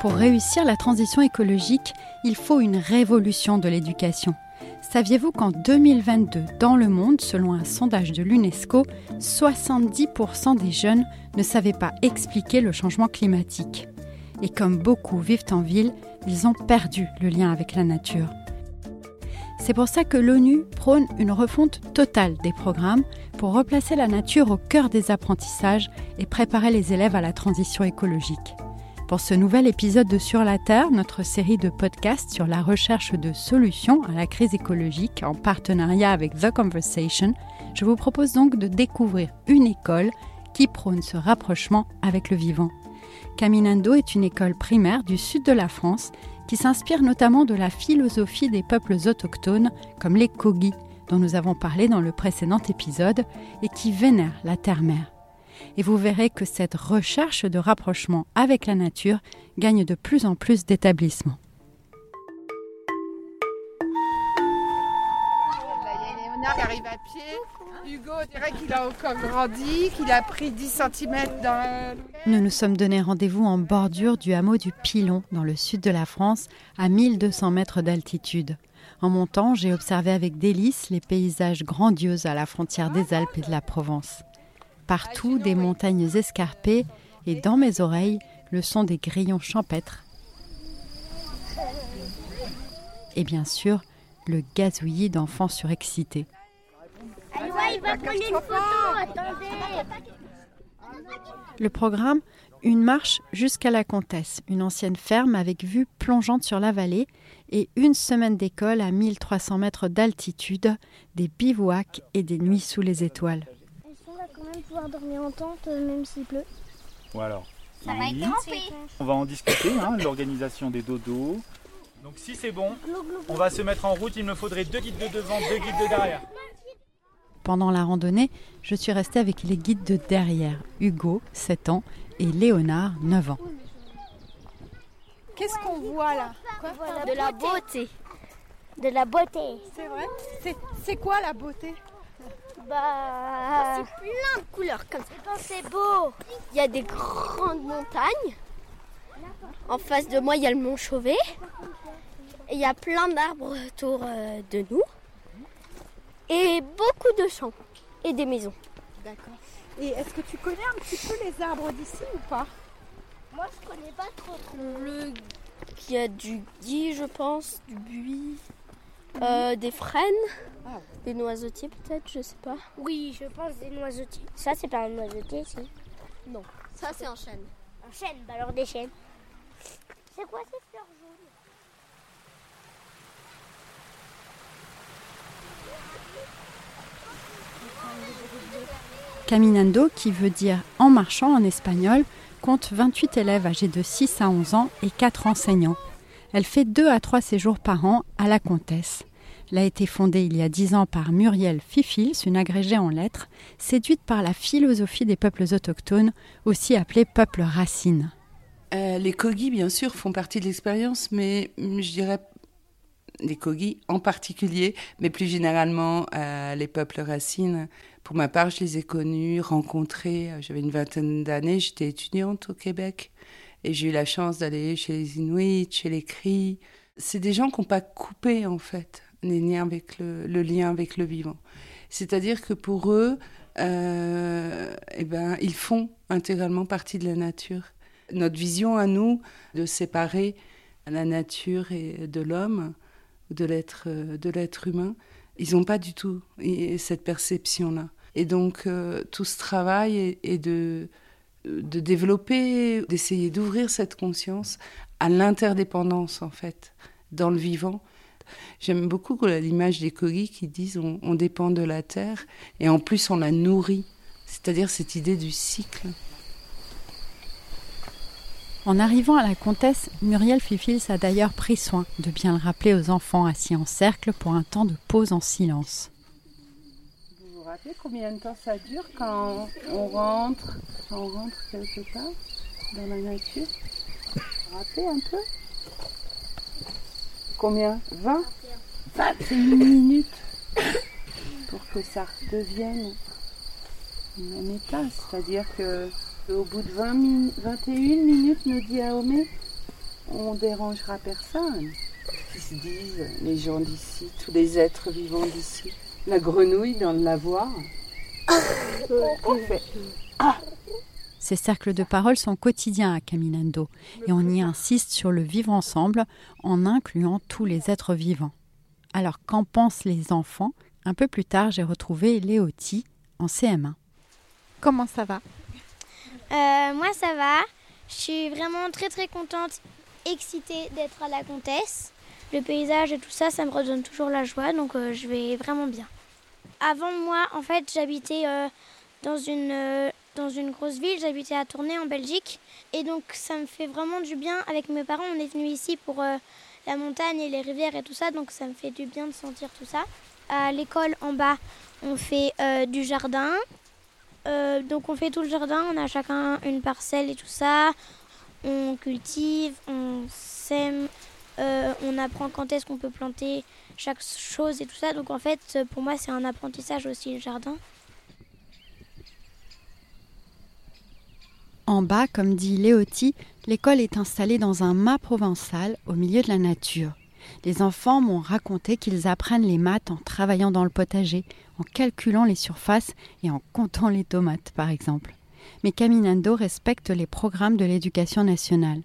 Pour réussir la transition écologique, il faut une révolution de l'éducation. Saviez-vous qu'en 2022, dans le monde, selon un sondage de l'UNESCO, 70% des jeunes ne savaient pas expliquer le changement climatique? Et comme beaucoup vivent en ville, ils ont perdu le lien avec la nature. C'est pour ça que l'ONU prône une refonte totale des programmes pour replacer la nature au cœur des apprentissages et préparer les élèves à la transition écologique. Pour ce nouvel épisode de Sur la Terre, notre série de podcasts sur la recherche de solutions à la crise écologique en partenariat avec The Conversation, je vous propose donc de découvrir une école qui prône ce rapprochement avec le vivant. Caminando est une école primaire du sud de la France qui s'inspire notamment de la philosophie des peuples autochtones comme les Kogi, dont nous avons parlé dans le précédent épisode, et qui vénèrent la terre-mère. Et vous verrez que cette recherche de rapprochement avec la nature gagne de plus en plus d'établissements. Là, il y a Léonard qui arrive à pied. Hugo, on dirait qu'il a encore grandi, qu'il a pris 10 cm dans le... Nous nous sommes donné rendez-vous en bordure du hameau du Pilon, dans le sud de la France, à 1200 mètres d'altitude. En montant, j'ai observé avec délice les paysages grandioses à la frontière des Alpes et de la Provence. Partout, des montagnes escarpées et dans mes oreilles, le son des grillons champêtres. Et bien sûr, le gazouillis d'enfants surexcités. Le programme Une marche jusqu'à la Comtesse, une ancienne ferme avec vue plongeante sur la vallée et une semaine d'école à 1300 mètres d'altitude, des bivouacs et des nuits sous les étoiles. Est-ce qu'on va quand même pouvoir dormir en tente euh, même s'il pleut Ou alors Ça va être trempé. On va en discuter, hein, l'organisation des dodos. Donc si c'est bon, on va se mettre en route. Il me faudrait deux guides de devant, deux guides de derrière. Pendant la randonnée, je suis restée avec les guides de derrière, Hugo, 7 ans, et Léonard, 9 ans. Qu'est-ce qu'on voit là? De la beauté. De la beauté. C'est vrai? C'est quoi la beauté? Bah. C'est plein de couleurs comme ça. C'est beau. Il y a des grandes montagnes. En face de moi, il y a le mont Chauvet. Et il y a plein d'arbres autour euh, de nous. Et beaucoup de champs. Et des maisons. D'accord. Et est-ce que tu connais un petit peu les arbres d'ici ou pas? Moi, je connais pas trop. Le... Il y a du gui, je pense, du buis, euh, des frênes, Ah. des noisetiers peut-être, je sais pas. Oui, je pense des noisetiers. Ça, c'est pas un noisetier, si Non, ça, c'est un chêne. Un chêne, bah alors des chênes. C'est quoi ces fleurs jaunes Caminando, qui veut dire en marchant en espagnol, compte 28 élèves âgés de 6 à 11 ans et 4 enseignants. Elle fait 2 à 3 séjours par an à la Comtesse. A été fondée il y a 10 ans par Muriel Fifils, une agrégée en lettres, séduite par la philosophie des peuples autochtones, aussi appelés peuples racines. Euh, les Kogi, bien sûr, font partie de l'expérience, mais hum, je dirais les Kogi en particulier, mais plus généralement euh, les peuples racines. Pour ma part, je les ai connus, rencontrés. euh, J'avais une vingtaine d'années, j'étais étudiante au Québec et j'ai eu la chance d'aller chez les Inuits, chez les Cris. C'est des gens qui n'ont pas coupé en fait les liens avec le, lien avec le vivant. C'est-à-dire que pour eux, euh, eh ben, ils font intégralement partie de la nature. Notre vision à nous de séparer la nature et de l'homme, de l'être, humain, ils n'ont pas du tout cette perception-là. Et donc euh, tout ce travail est, est de, de développer, d'essayer d'ouvrir cette conscience à l'interdépendance en fait dans le vivant. J'aime beaucoup l'image des colis qui disent on, on dépend de la terre et en plus on la nourrit, c'est-à-dire cette idée du cycle. En arrivant à la comtesse, Muriel Fifils a d'ailleurs pris soin de bien le rappeler aux enfants assis en cercle pour un temps de pause en silence. Vous vous rappelez combien de temps ça dure quand on rentre, quand on rentre quelque part dans la nature? Vous vous rappelez un peu? Combien? 20 21 minutes pour que ça redevienne le même état. C'est-à-dire que au bout de 20 21 minutes, nous dit Aomé, on dérangera personne. Ils se disent, les gens d'ici, tous les êtres vivants d'ici. La grenouille dans le lavoir. Ces cercles de parole sont quotidiens à Caminando et on y insiste sur le vivre ensemble en incluant tous les êtres vivants. Alors qu'en pensent les enfants? Un peu plus tard, j'ai retrouvé Léoti en CM1. Comment ça va? Euh, moi, ça va. Je suis vraiment très très contente, excitée d'être à la comtesse. Le paysage et tout ça, ça me redonne toujours la joie, donc euh, je vais vraiment bien. Avant moi, en fait, j'habitais euh, dans, une, euh, dans une grosse ville, j'habitais à Tournai en Belgique. Et donc, ça me fait vraiment du bien. Avec mes parents, on est venus ici pour euh, la montagne et les rivières et tout ça, donc ça me fait du bien de sentir tout ça. À l'école en bas, on fait euh, du jardin, euh, donc on fait tout le jardin, on a chacun une parcelle et tout ça. On cultive, on sème, on apprend quand est-ce qu'on peut planter chaque chose et tout ça. Donc en fait, pour moi, c'est un apprentissage aussi le jardin. En bas, comme dit Léoti, l'école est installée dans un mât provençal au milieu de la nature. Les enfants m'ont raconté qu'ils apprennent les maths en travaillant dans le potager, en calculant les surfaces et en comptant les tomates, par exemple. Mais Caminando respecte les programmes de l'éducation nationale.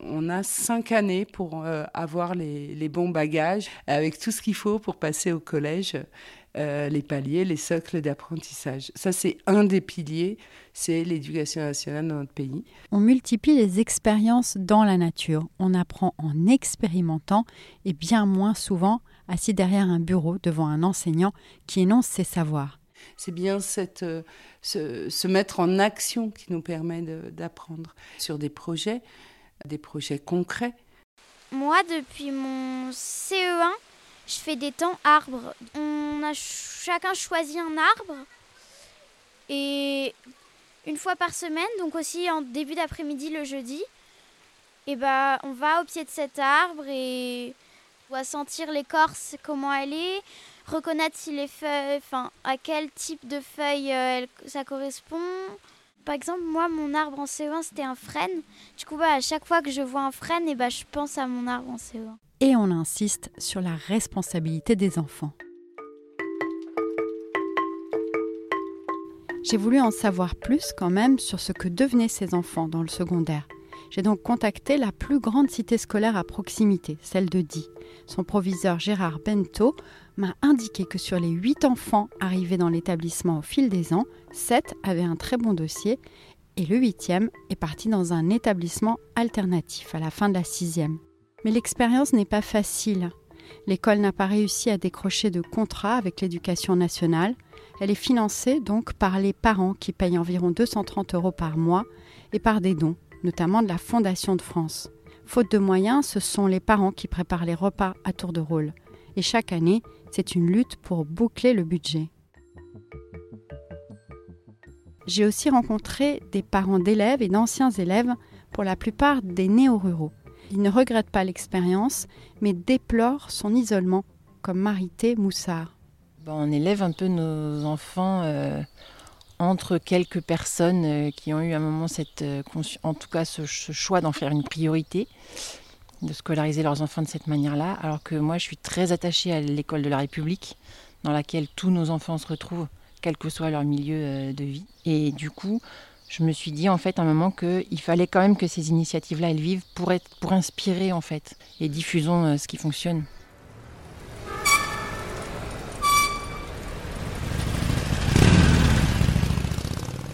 On a cinq années pour euh, avoir les, les, bons bagages, avec tout ce qu'il faut pour passer au collège, euh, les paliers, les socles d'apprentissage. Ça, c'est un des piliers, c'est l'éducation nationale dans notre pays. On multiplie les expériences dans la nature. On apprend en expérimentant et bien moins souvent assis derrière un bureau devant un enseignant qui énonce ses savoirs. C'est bien cette, euh, se, se, mettre en action qui nous permet d'apprendre sur des projets, des projets concrets. Moi, depuis mon CE1, je fais des temps arbres. On a chacun choisi un arbre et une fois par semaine, donc aussi en début d'après-midi le jeudi, et bah, on va au pied de cet arbre et on va sentir l'écorce, comment elle est, reconnaître si les feuilles, enfin à quel type de feuilles euh, ça correspond. Par exemple, moi, mon arbre en CE1, c'était un frêne. Du coup, bah, à chaque fois que je vois un frêne, et bah, je pense à mon arbre en CE1. Et on insiste sur la responsabilité des enfants. J'ai voulu en savoir plus quand même sur ce que devenaient ces enfants dans le secondaire. J'ai donc contacté la plus grande cité scolaire à proximité, celle de Die. Son proviseur Gérard Bento m'a indiqué que sur les 8 enfants arrivés dans l'établissement au fil des ans, 7 avaient un très bon dossier et le 8e est parti dans un établissement alternatif à la fin de la 6e. Mais l'expérience n'est pas facile. L'école n'a pas réussi à décrocher de contrat avec l'éducation nationale. Elle est financée donc par les parents qui payent environ 230 euros par mois et par des dons, notamment de la Fondation de France. Faute de moyens, ce sont les parents qui préparent les repas à tour de rôle. Et chaque année, c'est une lutte pour boucler le budget. J'ai aussi rencontré des parents d'élèves et d'anciens élèves, pour la plupart des néo-ruraux. Ils ne regrettent pas l'expérience, mais déplorent son isolement, comme Marité Moussard. Ben, on élève un peu nos enfants euh, entre quelques personnes euh, qui ont eu à un moment cette, euh, en tout cas ce, ce choix d'en faire une priorité, de scolariser leurs enfants de cette manière-là, alors que moi je suis très attachée à l'école de la République, dans laquelle tous nos enfants se retrouvent, quel que soit leur milieu de vie. Et du coup, je me suis dit en fait à un moment qu'il fallait quand même que ces initiatives-là elles vivent pour, être, pour inspirer en fait et diffusons euh, ce qui fonctionne.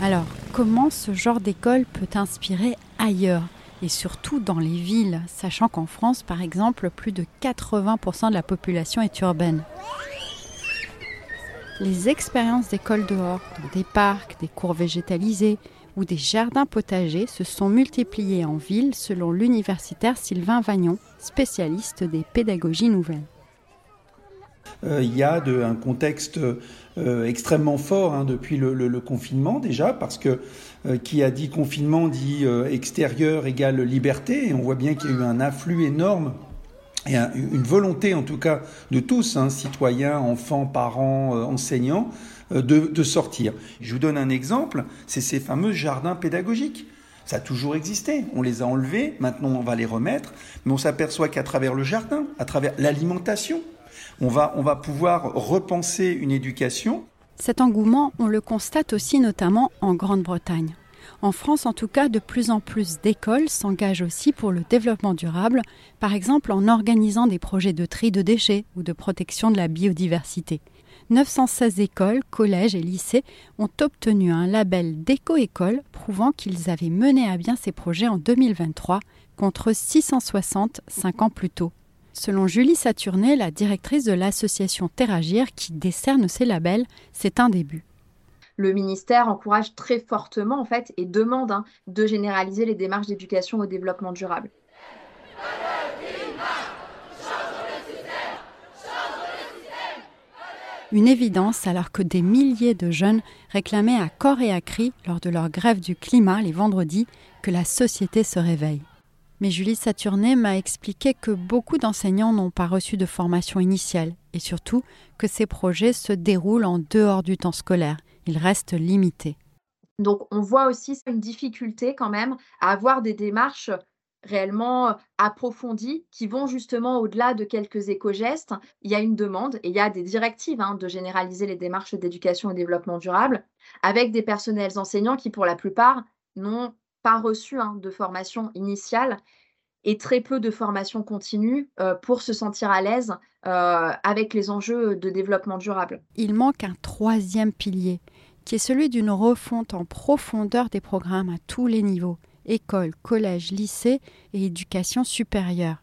Alors, comment ce genre d'école peut inspirer ailleurs et surtout dans les villes, sachant qu'en France, par exemple, plus de 80% de la population est urbaine? Les expériences d'école dehors, dans des parcs, des cours végétalisés ou des jardins potagers se sont multipliées en ville selon l'universitaire Sylvain Vagnon, spécialiste des pédagogies nouvelles. Euh, il y a un contexte euh, extrêmement fort hein, depuis le, confinement déjà, parce que euh, qui a dit confinement dit extérieur égale liberté, et on voit bien qu'il y a eu un afflux énorme et une volonté en tout cas de tous, hein, citoyens, enfants, parents, enseignants, de, de, sortir. Je vous donne un exemple, c'est ces fameux jardins pédagogiques. Ça a toujours existé, on les a enlevés, maintenant on va les remettre, mais on s'aperçoit qu'à travers le jardin, à travers l'alimentation, on va, on va pouvoir repenser une éducation. Cet engouement, on le constate aussi notamment en Grande-Bretagne. En France, en tout cas, de plus en plus d'écoles s'engagent aussi pour le développement durable, par exemple en organisant des projets de tri de déchets ou de protection de la biodiversité. 916 écoles, collèges et lycées ont obtenu un label d'éco-école prouvant qu'ils avaient mené à bien ces projets en 2023 contre 660 cinq ans plus tôt. Selon Julie Saturnet, la directrice de l'association Terragir qui décerne ces labels, c'est un début. Le ministère encourage très fortement en fait et demande hein, de généraliser les démarches d'éducation au développement durable. Une évidence alors que des milliers de jeunes réclamaient à corps et à cri lors de leur grève du climat les vendredis que la société se réveille. Mais Julie Saturnet m'a expliqué que beaucoup d'enseignants n'ont pas reçu de formation initiale et surtout que ces projets se déroulent en dehors du temps scolaire. Ils restent limités. Donc on voit aussi une difficulté quand même à avoir des démarches réellement approfondies qui vont justement au-delà de quelques éco-gestes. Il y a une demande et il y a des directives hein, de généraliser les démarches d'éducation et développement durable avec des personnels enseignants qui pour la plupart n'ont pas reçu hein, de formation initiale et très peu de formation continue euh, pour se sentir à l'aise euh, avec les enjeux de développement durable. Il manque un troisième pilier, qui est celui d'une refonte en profondeur des programmes à tous les niveaux, école, collège, lycée et éducation supérieure.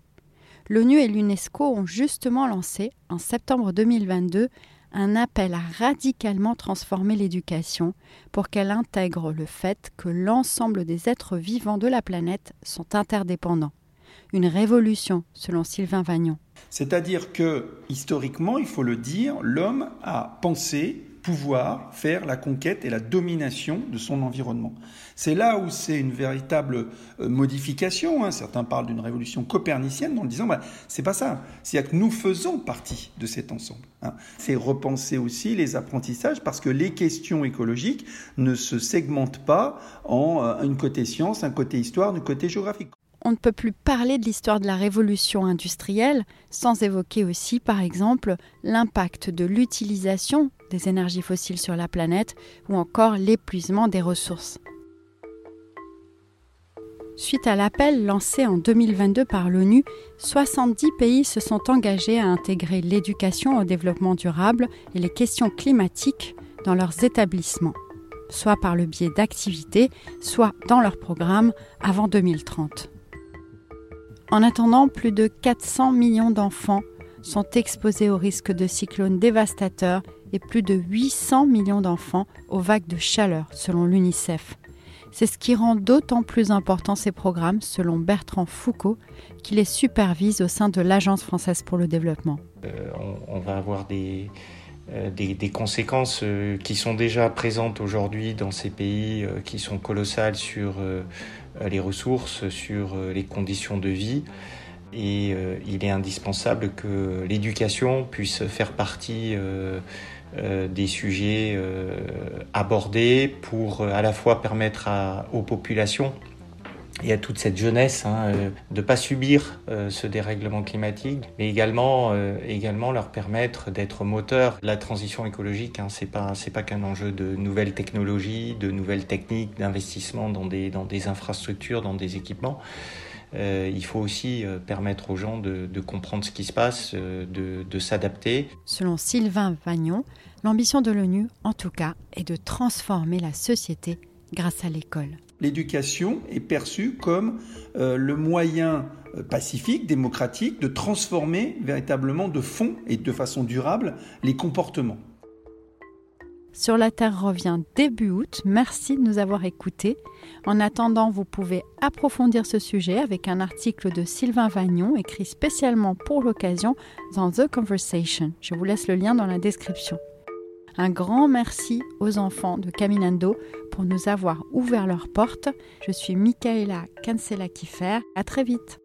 L'ONU et l'UNESCO ont justement lancé, en septembre 2022, un appel à radicalement transformer l'éducation pour qu'elle intègre le fait que l'ensemble des êtres vivants de la planète sont interdépendants. Une révolution, selon Sylvain Vagnon. C'est-à-dire que, historiquement, il faut le dire, l'homme a pensé pouvoir faire la conquête et la domination de son environnement. C'est là où c'est une véritable euh, modification. Hein. Certains parlent d'une révolution copernicienne en disant bah, c'est pas ça. C'est-à-dire que nous faisons partie de cet ensemble. Hein. C'est repenser aussi les apprentissages parce que les questions écologiques ne se segmentent pas en euh, un côté science, un côté histoire, un côté géographique on ne peut plus parler de l'histoire de la révolution industrielle sans évoquer aussi, par exemple, l'impact de l'utilisation des énergies fossiles sur la planète ou encore l'épuisement des ressources. Suite à l'appel lancé en 2022 par l'ONU, 70 pays se sont engagés à intégrer l'éducation au développement durable et les questions climatiques dans leurs établissements, soit par le biais d'activités, soit dans leurs programmes avant 2030. En attendant, plus de 400 millions d'enfants sont exposés au risque de cyclones dévastateurs et plus de 800 millions d'enfants aux vagues de chaleur, selon l'UNICEF. C'est ce qui rend d'autant plus important ces programmes, selon Bertrand Foucault, qui les supervise au sein de l'Agence française pour le développement. Euh, on, va avoir des, euh, des, conséquences euh, qui sont déjà présentes aujourd'hui dans ces pays qui sont colossales sur les ressources, sur euh, les conditions de vie. Et euh, il est indispensable que l'éducation puisse faire partie des sujets abordés pour à la fois permettre aux populations et à toute cette jeunesse hein, de ne pas subir ce dérèglement climatique, mais également, également leur permettre d'être moteurs. La transition écologique, hein, c'est pas c'est pas qu'un enjeu de nouvelles technologies, de nouvelles techniques, d'investissement dans des dans des infrastructures, dans des équipements. Euh, il faut aussi euh, permettre aux gens de, comprendre ce qui se passe, euh, de s'adapter. Selon Sylvain Vagnon, l'ambition de l'ONU, en tout cas, est de transformer la société grâce à l'école. L'éducation est perçue comme euh, le moyen euh, pacifique, démocratique, de transformer véritablement de fond et de façon durable les comportements. Sur la Terre revient début août. Merci de nous avoir écoutés. En attendant, vous pouvez approfondir ce sujet avec un article de Sylvain Vagnon écrit spécialement pour l'occasion dans The Conversation. Je vous laisse le lien dans la description. Un grand merci aux enfants de Caminando pour nous avoir ouvert leurs portes. Je suis Michaela Cancela-Kiffer. À très vite.